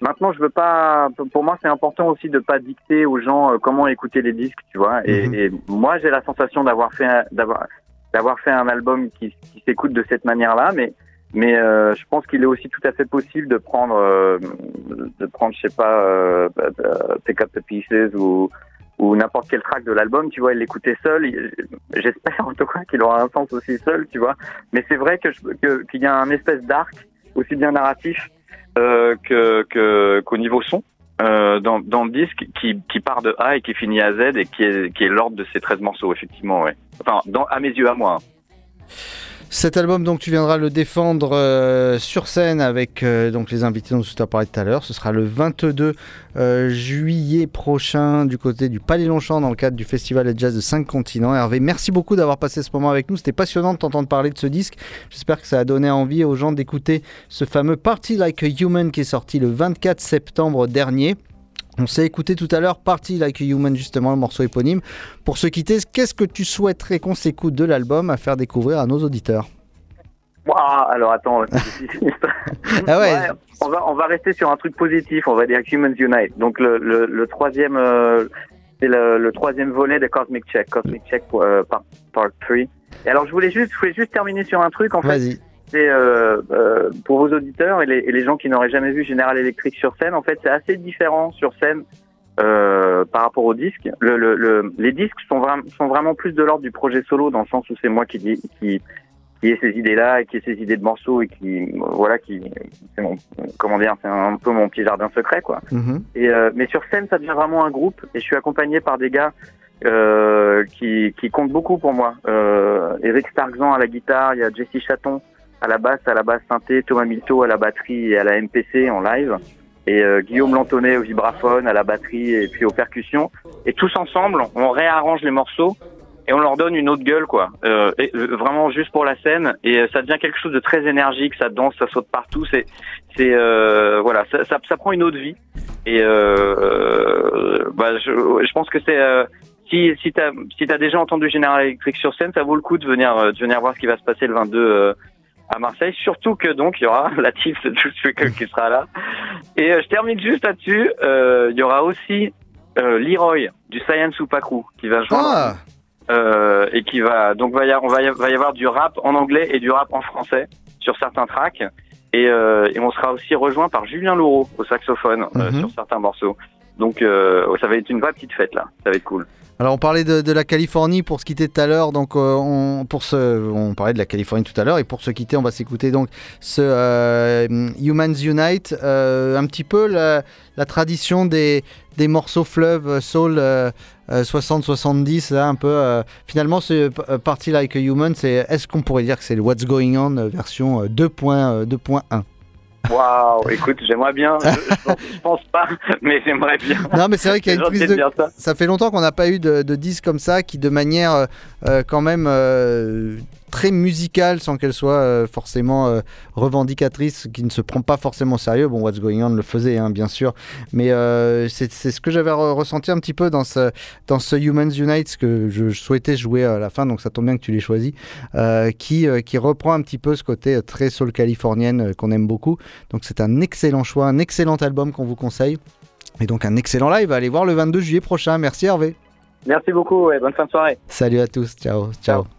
I: Maintenant, je veux pas. Pour moi, c'est important aussi de pas dicter aux gens euh, comment écouter les disques, tu vois. Et,
J: Mhm.
I: et moi, j'ai la sensation d'avoir fait un- d'avoir d'avoir fait un album qui, qui s'écoute de cette manière-là, mais mais euh, je pense qu'il est aussi tout à fait possible de prendre euh, de prendre, je sais pas, euh, euh, Pick Up the Pieces ou ou n'importe quel track de l'album, tu vois, et l'écouter seul. J'espère en tout cas qu'il aura un sens aussi seul, tu vois. Mais c'est vrai que qu'il y a un espèce d'arc aussi bien narratif euh, que- qu'au niveau son. euh, dans, dans le disque qui, qui part de A et qui finit à Z et qui est, qui est l'ordre de ces 13 morceaux, effectivement, ouais. Enfin, dans, à mes yeux, à moi. hein.
A: Cet album, donc, tu viendras le défendre euh, sur scène avec euh, donc les invités dont tu as parlé tout à l'heure. Ce sera le 22 euh, juillet prochain du côté du Palais Longchamp dans le cadre du Festival de Jazz de 5 continents. Hervé, merci beaucoup d'avoir passé ce moment avec nous. C'était passionnant de t'entendre parler de ce disque. J'espère que ça a donné envie aux gens d'écouter ce fameux Party Like a Human qui est sorti le 24 septembre dernier. On s'est écouté tout à l'heure Party Like a Human, justement, le morceau éponyme. Pour se quitter, qu'est-ce que tu souhaiterais qu'on s'écoute de l'album à faire découvrir à nos auditeurs?
I: Ouah, alors attends. [LAUGHS]
A: Ah ouais.
I: on va on va rester sur un truc positif. On va dire Humans Unite. Donc le le, le troisième euh, c'est le, le troisième volet de Cosmic Check, Cosmic Check euh, part, part 3. Et alors je voulais juste je voulais juste terminer sur un truc en fait. C'est euh, euh, pour vos auditeurs et les, et les gens qui n'auraient jamais vu General Electric sur scène. En fait, c'est assez différent sur scène euh, par rapport aux disques. Le, le, le- les disques sont, vraiment sont vraiment plus de l'ordre du projet solo dans le sens où c'est moi qui qui qui ai ces idées-là, et qui ai ces idées de morceaux et qui voilà qui c'est mon comment dire c'est un peu mon petit jardin secret quoi.
A: Mhm.
I: Et euh, mais sur scène, ça devient vraiment un groupe et je suis accompagné par des gars qui, qui comptent beaucoup pour moi. Eric Starkzan à la guitare, il y a Jesse Chaton à la basse, à la basse synthé, Thomas Milto à la batterie et à la MPC en live, et euh, Guillaume Lantonnet au vibraphone, à la batterie et puis aux percussions. Et tous ensemble, on réarrange les morceaux et on leur donne une autre gueule, quoi. Euh, euh, vraiment juste pour la scène, et euh, ça devient quelque chose de très énergique, ça danse, ça saute partout. C'est, c'est, euh, voilà, ça, ça, ça prend une autre vie. Et euh, bah, je, je pense que c'est si si t'as si t'as déjà entendu General Electric sur scène, ça vaut le coup de venir de venir voir ce qui va se passer le 22 euh, à Marseille. Surtout que donc il y aura [LAUGHS] Latif de Juice Freaker qui sera là. Et euh, je termine juste là-dessus. Euh, Il y aura aussi euh, Leroy du Science Supaku qui va joindre.
A: Ah.
I: Euh, et qui va donc va y, on va y, va y avoir du rap en anglais et du rap en français sur certains tracks et, et on sera aussi rejoint par Julien Laureau au saxophone
A: Mhm.
I: sur certains morceaux. Donc euh, ça va être une vraie petite fête là, ça va être cool.
A: Alors on parlait de, la Californie pour se quitter tout à l'heure, donc euh, on, pour ce, on parlait de la Californie tout à l'heure. Et pour se quitter on va s'écouter donc ce euh, Humans Unite, un petit peu la, tradition des, des morceaux fleuve euh, soul euh, euh, 60-70, là, un peu. finalement ce Party Like a Human, est-ce qu'on pourrait dire que c'est le What's Going On version euh, 2.1 2.1
I: Waouh, écoute, j'aimerais bien, je, je pense, je pense pas, mais j'aimerais bien.
A: Non, mais c'est vrai qu'il y a une prise de.
I: Ça
A: fait longtemps qu'on n'a pas eu de, de disque comme ça qui, de manière euh, euh, quand même euh, très musicale, sans qu'elle soit euh, forcément euh, revendicatrice, qui ne se prend pas forcément au sérieux. Bon, What's Going On le faisait, hein, bien sûr, mais euh, c'est ce que j'avais re- ressenti un petit peu dans ce, dans ce Humans Unite, que je, je souhaitais jouer à la fin, donc ça tombe bien que tu l'aies choisi, qui, qui reprend un petit peu ce côté très soul californienne qu'on aime beaucoup. Donc c'est un excellent choix, un excellent album qu'on vous conseille. Et donc un excellent live à aller voir le 22 juillet prochain. Merci Hervé.
I: Merci beaucoup et bonne fin de soirée.
A: Salut à tous. Ciao. Ciao.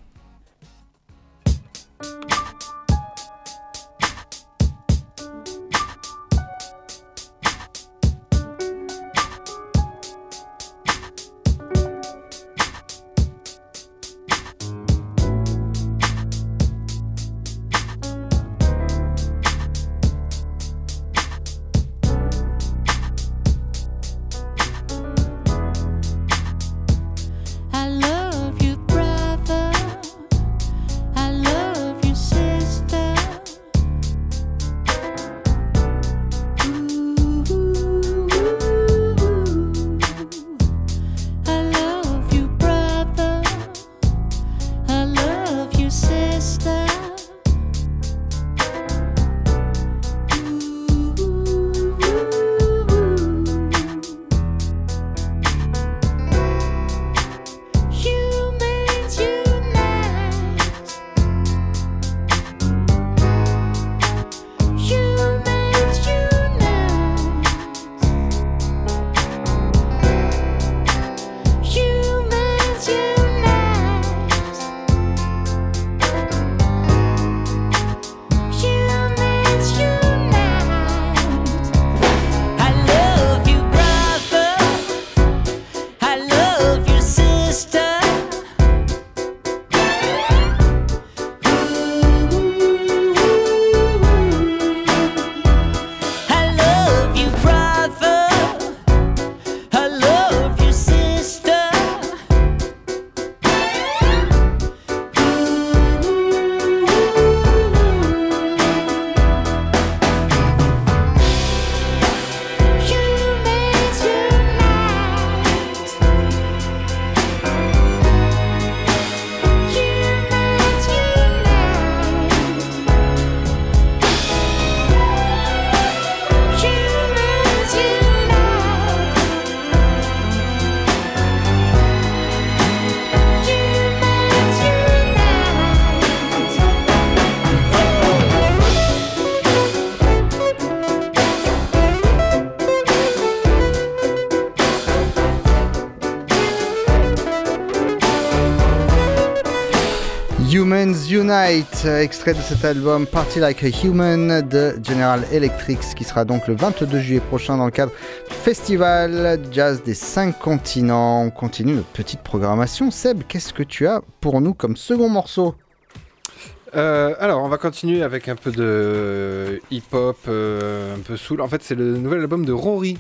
A: Euh, extrait de cet album Party Like a Human de General Electric, qui sera donc le 22 juillet prochain dans le cadre Festival Jazz des 5 continents. On continue notre petite programmation. Seb, qu'est-ce que tu as pour nous comme second morceau?
B: Euh, alors, on va continuer avec un peu de hip-hop, euh, un peu soul. En fait, c'est le nouvel album de Rory.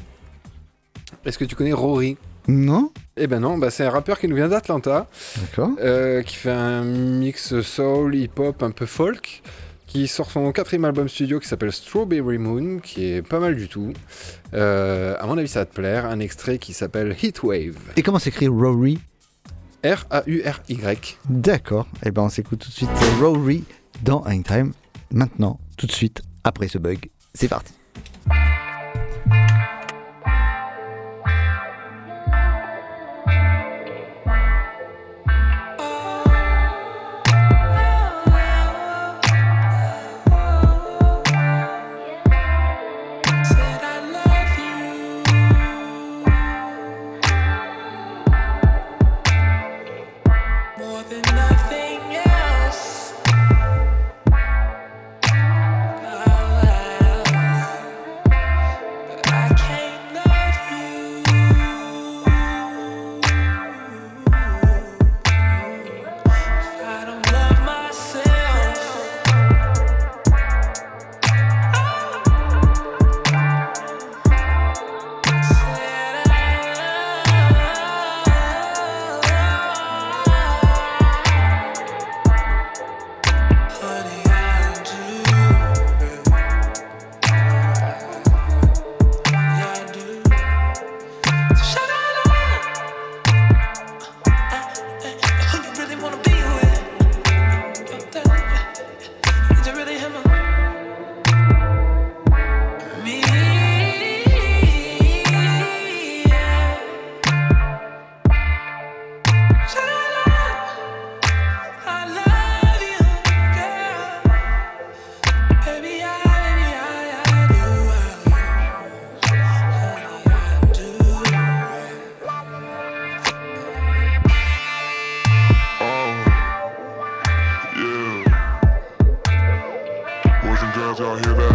B: Est-ce que tu connais Rory?
A: Non
B: Eh ben non, bah c'est un rappeur qui nous vient d'Atlanta,
A: D'accord.
B: euh, qui fait un mix soul, hip-hop, un peu folk, qui sort son quatrième album studio qui s'appelle Strawberry Moon, qui est pas mal du tout. Euh, à mon avis, ça va te plaire. Un extrait qui s'appelle Heatwave.
A: Et comment s'écrit Rory?
B: R-A-U-R-Y.
A: D'accord. Et ben on s'écoute tout de suite Rory dans Hangtime. Maintenant, tout de suite, après ce bug. C'est parti.
J: y'all hear that?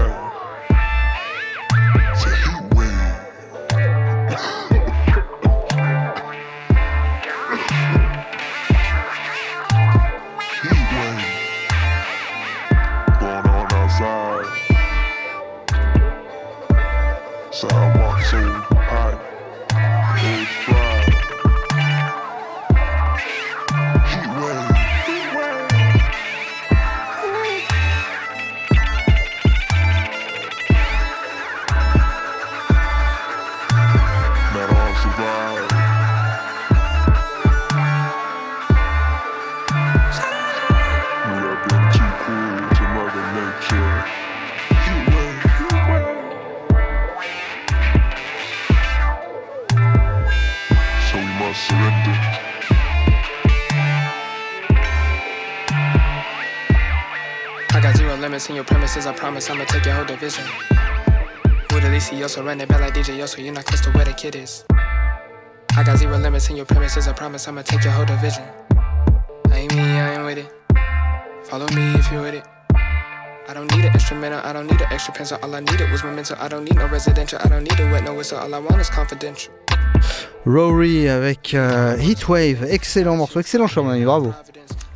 K: Promise I'ma take your whole division. With Delicioso, run it back like DJ Yoso. You're not close to where the kid is. I got zero limits in your premises. I promise I'ma take your whole division. I ain't me, I ain't with it. Follow me if you with it. I don't need an instrumental, I don't need an extra pencil. All I needed was momentum. I don't need no residential, I don't need a wet no whistle. All I want is confidential.
A: Rory avec euh, Heatwave, excellent morceau, excellent choix bravo.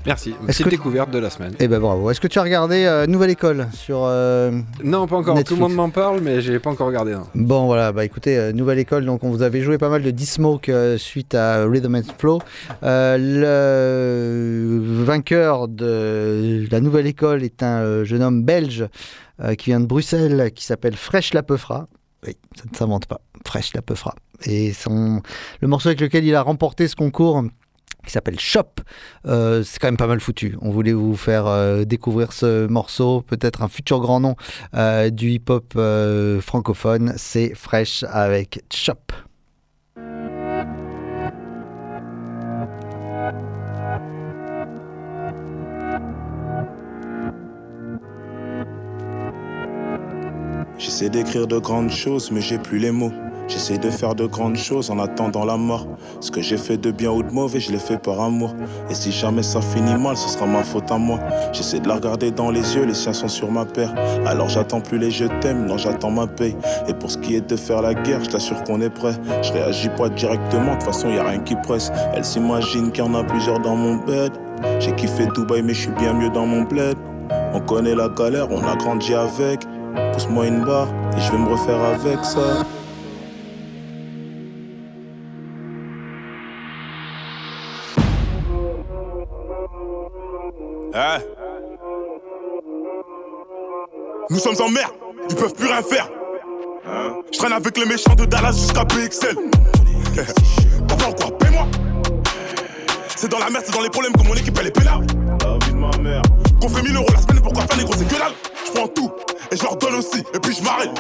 B: Merci,
A: Est-ce que-
B: découverte de la semaine.
A: Eh ben bravo. Est-ce que tu as regardé euh, Nouvelle École sur euh,
B: Non, pas encore.
A: Netflix
B: Tout le monde m'en parle, mais j'ai pas encore regardé. non.
A: Bon voilà, bah écoutez, euh, Nouvelle École, donc on vous avait joué pas mal de D-Smoke euh, suite à Rhythm and Flow. Le vainqueur de la Nouvelle École est un jeune homme belge qui vient de Bruxelles, qui s'appelle Fresh Lapeufra. Oui, ça ne s'invente pas. Fresh Lapeufra. Et son, le morceau avec lequel il a remporté ce concours qui s'appelle Shop. Euh, c'est quand même pas mal foutu. On voulait vous faire euh, découvrir ce morceau, peut-être un futur grand nom euh, du hip-hop euh, francophone. C'est Fresh avec Shop.
L: J'essaie d'écrire de grandes choses, mais j'ai plus les mots. J'essaie de faire de grandes choses en attendant la mort. Ce que j'ai fait de bien ou de mauvais, je l'ai fait par amour. Et si jamais ça finit mal, ce sera ma faute à moi. J'essaie de la regarder dans les yeux, les siens sont sur ma paire. Alors j'attends plus les je t'aime, non j'attends ma paye. Et pour ce qui est de faire la guerre, je t'assure qu'on est prêt. Je réagis pas directement, de toute façon y a rien qui presse. Elle s'imagine qu'il y en a plusieurs dans mon bed. J'ai kiffé Dubaï, mais je suis bien mieux dans mon bled. On connaît la galère, on a grandi avec. Pousse-moi une barre et je vais me refaire avec ça.
M: Hein Nous sommes en mer, ils peuvent plus rien faire. Hein Je traîne avec les méchants de Dallas jusqu'à PXL. T'as [LAUGHS] ou quoi Paie-moi C'est dans la merde, c'est dans les problèmes que mon équipe elle est pénale. La vie de ma mère. Qu'on fait 1000 euros la semaine, pourquoi faire les gros c'est que dalle Je prends tout et je leur donne aussi, et puis je m'arrête.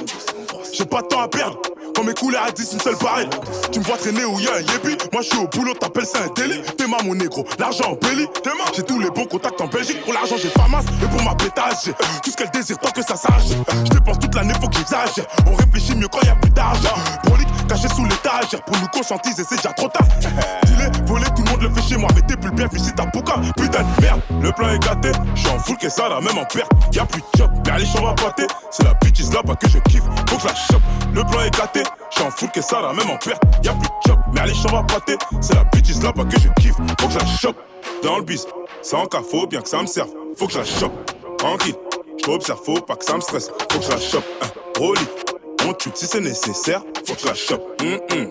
M: J'ai pas de temps à perdre. Quand mes couleurs à 10, une seule pareille. Tu me vois traîner où y'a un yébi. Moi je suis au boulot, t'appelles ça un délit. T'es ma mon négro, l'argent en belly. J'ai tous les bons contacts en Belgique. Pour l'argent, j'ai pas masse. Et pour ma pétage, tout ce qu'elle désire tant que ça sache. Je dépense toute l'année, faut que j'exagère. On réfléchit mieux quand y a plus d'argent. Prolique, caché sous l'étagère. Pour nous conscientiser, c'est déjà trop tard. [LAUGHS] Dis-le, voler, tout le monde le fait chez moi. Mais t'es plus le bienvenu si t'as. Putain de merde, le plan est gâté. J'suis en que ça, là, même en perte. Y'a plus de job, mais allez, j'en va pâter. C'est la bitch là-bas que je kiffe. Faut que la chope. Le plan est gâté. J'suis en full que ça, là, même en perte. Y'a plus de job, mais allez, j'en va pâter. C'est la bitch là-bas que je kiffe. Faut que je la chope. Dans le bis, sans cas, faut bien que ça me serve. Faut que je la chope. Tranquille, j'observe, faut pas que ça me stresse. Faut que je la chope. Un rolly, on tue si c'est nécessaire. Faut que je la chope. Hum, hum.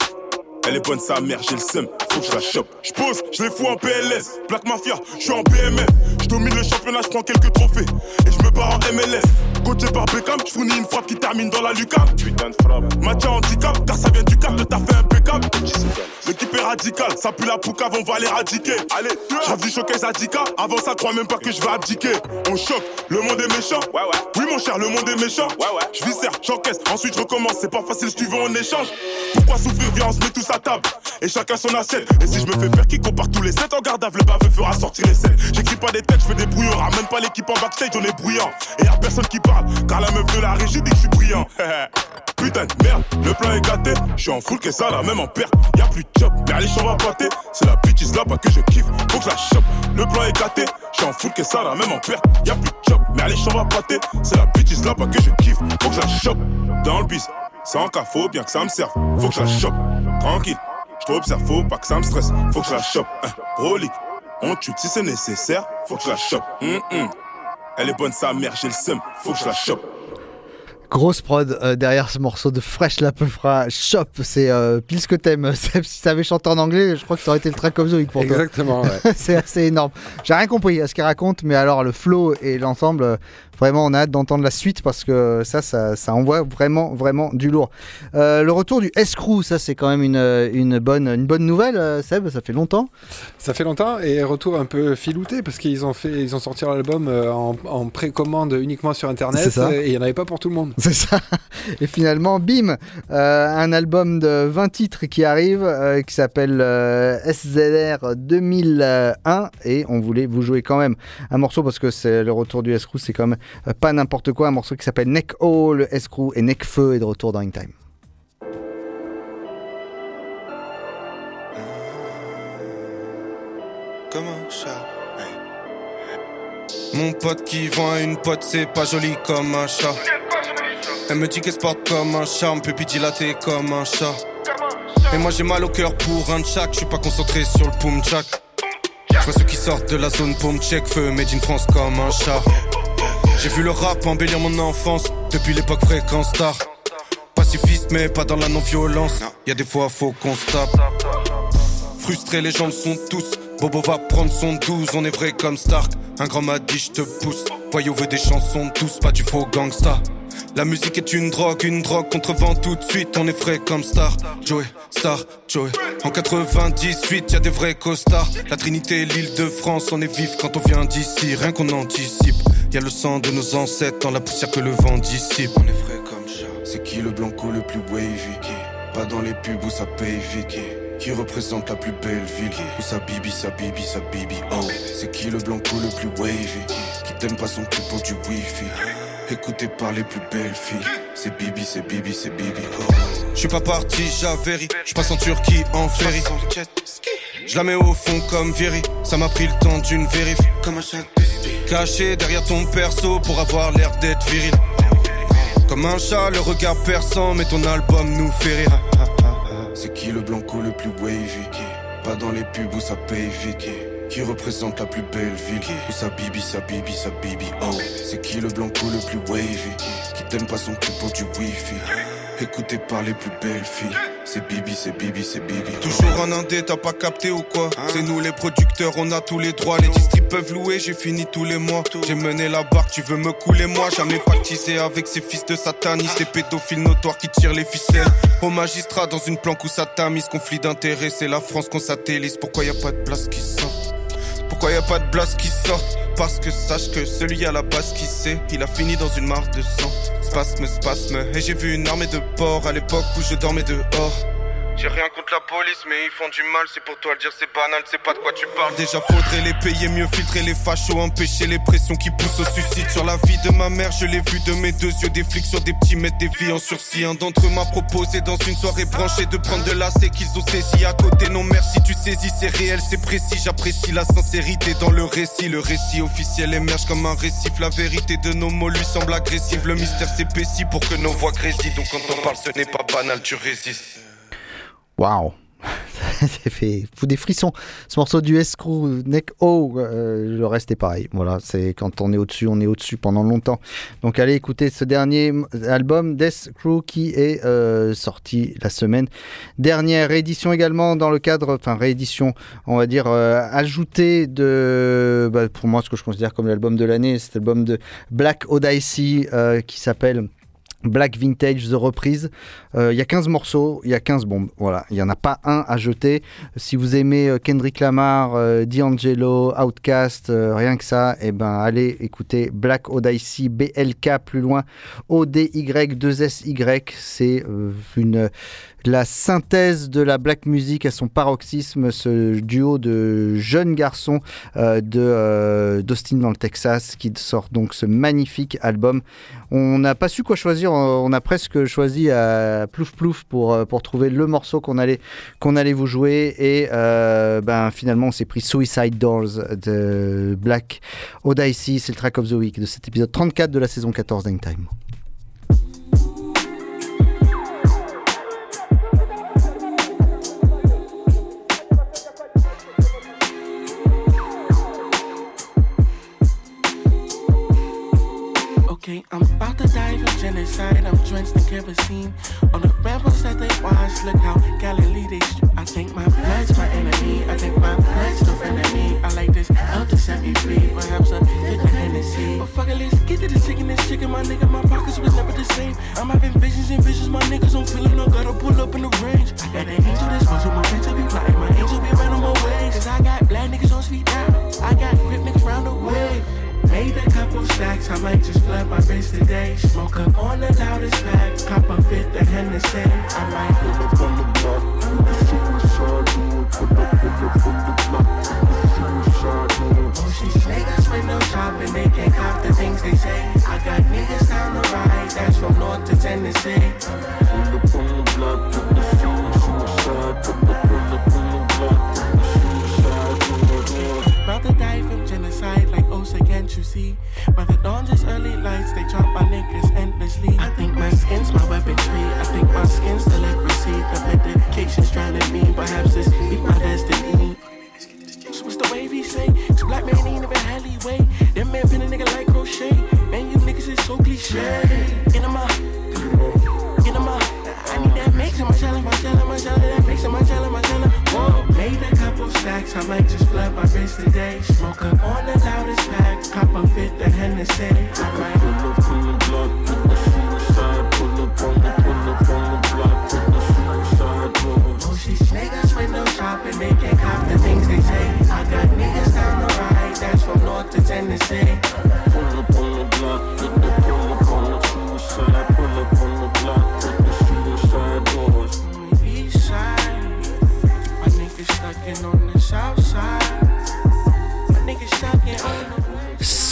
M: Elle est bonne sa mère, j'ai le seum, faut que je la chope. J'pose, je les fous en PLS, Black Mafia, je suis en BMF. Je domine le championnat, je prends quelques trophées. Et je me barre en MLS. Coaché par Beckham, je fournis une frappe qui termine dans la lucarne. Putain de frappe. Match à handicap, car ça vient du cap, le taf est impeccable. L'équipe est radicale, ça pue la poucave, on va l'éradiquer. Allez, j'avais du showcase 10K, avant ça, crois même pas que je vais abdiquer. On choque, le monde est méchant. Ouais, ouais. Oui, mon cher, le monde est méchant. Ouais, ouais. Je viscère, j'encaisse, ensuite je recommence. C'est pas facile, si tu veux, on échange. Pourquoi souffrir Viens, on se met tous Et chacun son assiette. Et si je me fais faire qui compare tous les 7 en garde le baveux fera sortir les 7. J'écris pas des têtes, je fais des brouillons. Ramène pas l'équipe en backstage, on est bruyant. Et y'a personne qui parle, car la meuf de la régie dit que je suis brillant. [LAUGHS] Putain de merde, le plan est gâté. Je suis en full que ça, la même en perte. Y'a plus de job, mais allez, va pâter. C'est la bitch là pas que je kiffe, faut que je la chope. Le plan est gâté, je suis en full que ça, la même en perte. Y'a plus de job, mais allez, va pâter. C'est la bitch là pas que je kiffe, faut que je la chope. Dans le bis, sans cas, faut bien que ça me serve. Faut que je la chope, tranquille. Je t'observe, faut pas que ça me stresse. Faut que je la chope, hein. Prolique, on tue si c'est nécessaire. Faut que je la chope. Hum, hum. Elle est bonne sa mère, j'ai le seum, faut que je la chope.
A: Grosse prod euh, derrière ce morceau de Fresh La Peufra Shop, c'est euh, pile ce que t'aimes. [LAUGHS] Seb, Si ça avait chanté en anglais, je crois que ça aurait été le track of the week pour toi.
B: Exactement, ouais. [LAUGHS]
A: c'est assez énorme. J'ai rien compris à ce qu'il raconte, mais alors le flow et l'ensemble, euh, vraiment on a hâte d'entendre la suite parce que ça, ça, ça envoie vraiment, vraiment du lourd. Le retour du Escrew, ça c'est quand même une, une, bonne, une bonne nouvelle, Seb, ça fait longtemps.
B: Ça fait longtemps et retour un peu filouté parce qu'ils ont fait, ils ont sorti l'album en, en précommande uniquement sur internet et il n'y en avait pas pour tout le monde. [LAUGHS]
A: C'est ça. Et finalement, bim, euh, un album de 20 titres qui arrive, euh, qui s'appelle euh, SZR 2001. Et on voulait vous jouer quand même un morceau parce que c'est le retour du Escrew, c'est quand même pas n'importe quoi. Un morceau qui s'appelle Neck le Escrew et Neck Feu est de retour dans In Time.
N: comme un chat. Mon pote qui vend une pote, c'est pas joli comme un chat. Elle me dit qu'elle se porte comme un charme, pupille dilatée comme un chat. Et moi j'ai mal au cœur pour un tchak, je suis pas concentré sur le poum tchak. Je vois ceux qui sortent de la zone poum check, feu made in France comme un chat. J'ai vu le rap embellir mon enfance depuis l'époque fréquence star. Pacifiste mais pas dans la non-violence. Y a des fois faut qu'on se tape. Frustrés, les gens le sont tous. Bobo va prendre son 12, on est vrai comme Stark. Un grand m'a dit, je te pousse. Voyou veut des chansons douces, pas du faux gangsta. La musique est une drogue, une drogue contre vent tout de suite. On est frais comme Star, Joey, Star, Joey. En 98, y a des vrais costards. La Trinité, l'île de France, on est vif quand on vient d'ici. Rien qu'on anticipe. Y a le sang de nos ancêtres dans la poussière que le vent dissipe. On est frais comme chat. C'est qui le blanco le plus wavy? Pas dans les pubs où ça paye vite? Qui représente la plus belle ville? Où sa bibi, sa bibi, sa bibi Oh C'est qui le blanco le plus wavy? Qui donne pas son cul pour du wifi? Écouté par les plus belles filles. C'est bibi, c'est bibi, c'est bibi oh. Je suis pas parti, j'avéris Je passe en Turquie en ferry. Je la mets au fond comme Vieri Ça m'a pris le temps d'une vérif. Comme un chat Caché derrière ton perso pour avoir l'air d'être viril. Comme un chat, le regard perçant Mais ton album nous fait rire. C'est qui le blanco le plus wavy? Pas dans les pubs où ça paye vite Qui représente la plus belle ville? Où sa bibi, sa bibi, sa bibi Oh. C'est qui le blanco le plus wavy? Qui? Donne pas son cul pour du wifi? Écouté par les plus belles filles C'est bibi, c'est bibi, c'est bibi. Toujours en indé, t'as pas capté ou quoi? C'est nous les producteurs, on a tous les droits. Les districts peuvent louer, j'ai fini tous les mois. J'ai mené la barque, tu veux me couler moi? Jamais pactisé avec ces fils de satanistes Les pédophiles notoires qui tirent les ficelles. Au magistrat dans une planque où ça tamise Conflit d'intérêts, c'est la France qu'on satellise. Pourquoi y a pas de place qui sort? Pourquoi y a pas de blast qui sort? Parce que sache que celui à la base qui sait Il a fini dans une mare de sang. Spasme, spasme. Et j'ai vu une armée de porcs à l'époque où je dormais dehors j'ai rien contre la police, mais ils font du mal, c'est pour toi le dire, c'est banal, c'est pas de quoi tu parles. Déjà faudrait les payer mieux, filtrer les fachos, empêcher les pressions qui poussent au suicide. Sur la vie de ma mère, je l'ai vu de mes deux yeux, des flics sur des petits mètres, des vies en sursis. Un d'entre eux m'a proposé dans une soirée branchée de prendre de la qu'ils ont saisi à côté. Non merci, tu saisis, c'est réel, c'est précis. J'apprécie la sincérité dans le récit. Le récit officiel émerge comme un récif. La vérité de nos mots lui semble agressive. Le mystère s'épaissit pour que nos voix grésillent. Donc quand on parle, ce n'est pas banal, tu résistes.
A: Waouh [LAUGHS] ça fait des frissons. Ce morceau du Escrew Neck O, euh, le reste est pareil. Voilà, c'est quand on est au-dessus, on est au-dessus pendant longtemps. Donc allez écouter ce dernier album Death Crew qui est euh, sorti la semaine dernière. Réédition également dans le cadre, enfin réédition, on va dire euh, ajoutée de, bah, pour moi ce que je considère comme l'album de l'année, cet album de Black Odyssey qui s'appelle Black Vintage The Reprise. Euh, Il y a 15 morceaux, il y a 15 bombes. Voilà, il n'y en a pas un à jeter. Si vous aimez euh, Kendrick Lamar, euh, D'Angelo, Outkast, euh, rien que ça, eh ben, allez écouter Black Odyssey, BLK plus loin, ODY2SY. C'est une la synthèse de la black music à son paroxysme, ce duo de jeunes garçons euh, de euh, d'Austin dans le Texas qui sort donc ce magnifique album. On n'a pas su quoi choisir, on a presque choisi à plouf plouf pour, euh, pour trouver le morceau qu'on allait, allait vous jouer et euh, ben, finalement on s'est pris Suicide Doors de Black Odyssey, c'est le track of the week de cet épisode 34 de la saison 14 d'Hangtime.
O: Okay, I'm about to dive in genocide. I'm drenched in kerosene. On the rambles that they watch, look how Galilee they street. I think my blood's my enemy. I think my blood's of me. I like this to set me free. Perhaps a fit the Hennessy. But fuck it, let's get to the chicken. This chicken, my nigga, my pockets was never the same. I'm having visions and visions. My niggas don't feel it. No, gotta pull up in the range. I got an angel that's to my angel be plotting. My angel be right on my way. Cause I got black niggas on speed down. I got grip niggas round the way. Made a couple stacks, I might just flood my wrist today. Smoke up on the loudest pack, pop a fit the Hennessy. I might pull up on the block, Oh, she's niggas with no shopping, they can't cop the things they say. I got niggas down the ride, that's from North to Tennessee. Pull up on the block, put the suicide, put the pull up on the block, the suicide. To die from genocide like Osa, can't you see? The leprosy. The drowning me. Perhaps this be my destiny. So what's the wave say? This black man ain't even alleyway. That man been a nigga like crochet. Man, you niggas is so cliche. Up. Get him up. I need that mix in my challenge, my challenge, my challenge. That mix in my challenge, my challenge. Whoa. Made a couple stacks. I might just flood my wrist today. Smoke up on the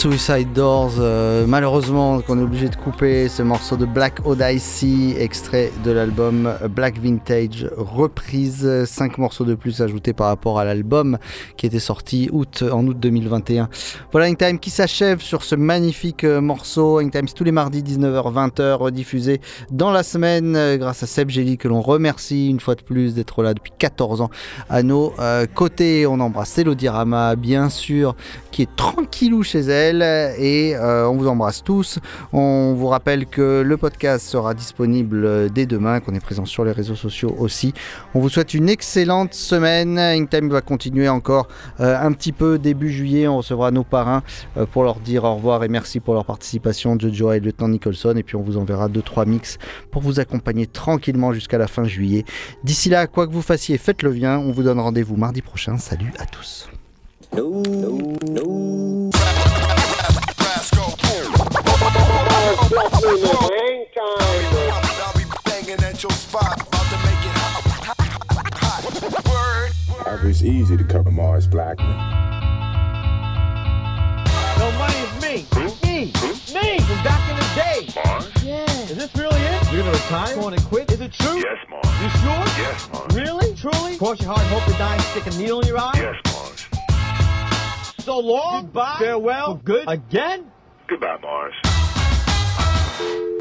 O: Suicide Doors,
A: euh, malheureusement qu'on est obligé de couper ce morceau de Black Odyssey, extrait de l'album Black Vintage, reprise, 5 morceaux de plus ajoutés par rapport à l'album qui était sorti août, en août 2021. Voilà Time qui s'achève sur ce magnifique euh, morceau. Time tous les mardis 19h-20h, rediffusé dans la semaine euh, grâce à Seb Gély que l'on remercie une fois de plus d'être là depuis 14 ans à nos côtés. On embrasse Elodirama, bien sûr, qui est tranquillou chez elle et euh, on vous embrasse tous. On vous rappelle que le podcast sera disponible dès demain, qu'on est présent sur les réseaux sociaux aussi. On vous souhaite une excellente semaine. Intime va continuer encore euh, un petit peu début juillet. On recevra nos parrains euh, pour leur dire au revoir et merci pour leur participation, Jojo et lieutenant Nicholson. Et puis on vous enverra 2-3 mix pour vous accompagner tranquillement jusqu'à la fin juillet. D'ici là, quoi que vous fassiez, faites-le bien. On vous donne rendez-vous mardi prochain. Salut à tous.
J: It's easy to cover Mars Blackman.
P: No money is me. Me. Me from back in the day. Mars? Yeah. Is this really it? You're gonna retire? Going to quit? Is it true?
J: Yes, Mars.
P: You sure?
J: Yes, Mars.
P: Really? Truly? Cross your heart and hope to die and stick a needle in your eye?
J: Yes, Mars.
P: So long. Goodbye. Farewell. For good. Again?
J: Goodbye, Mars you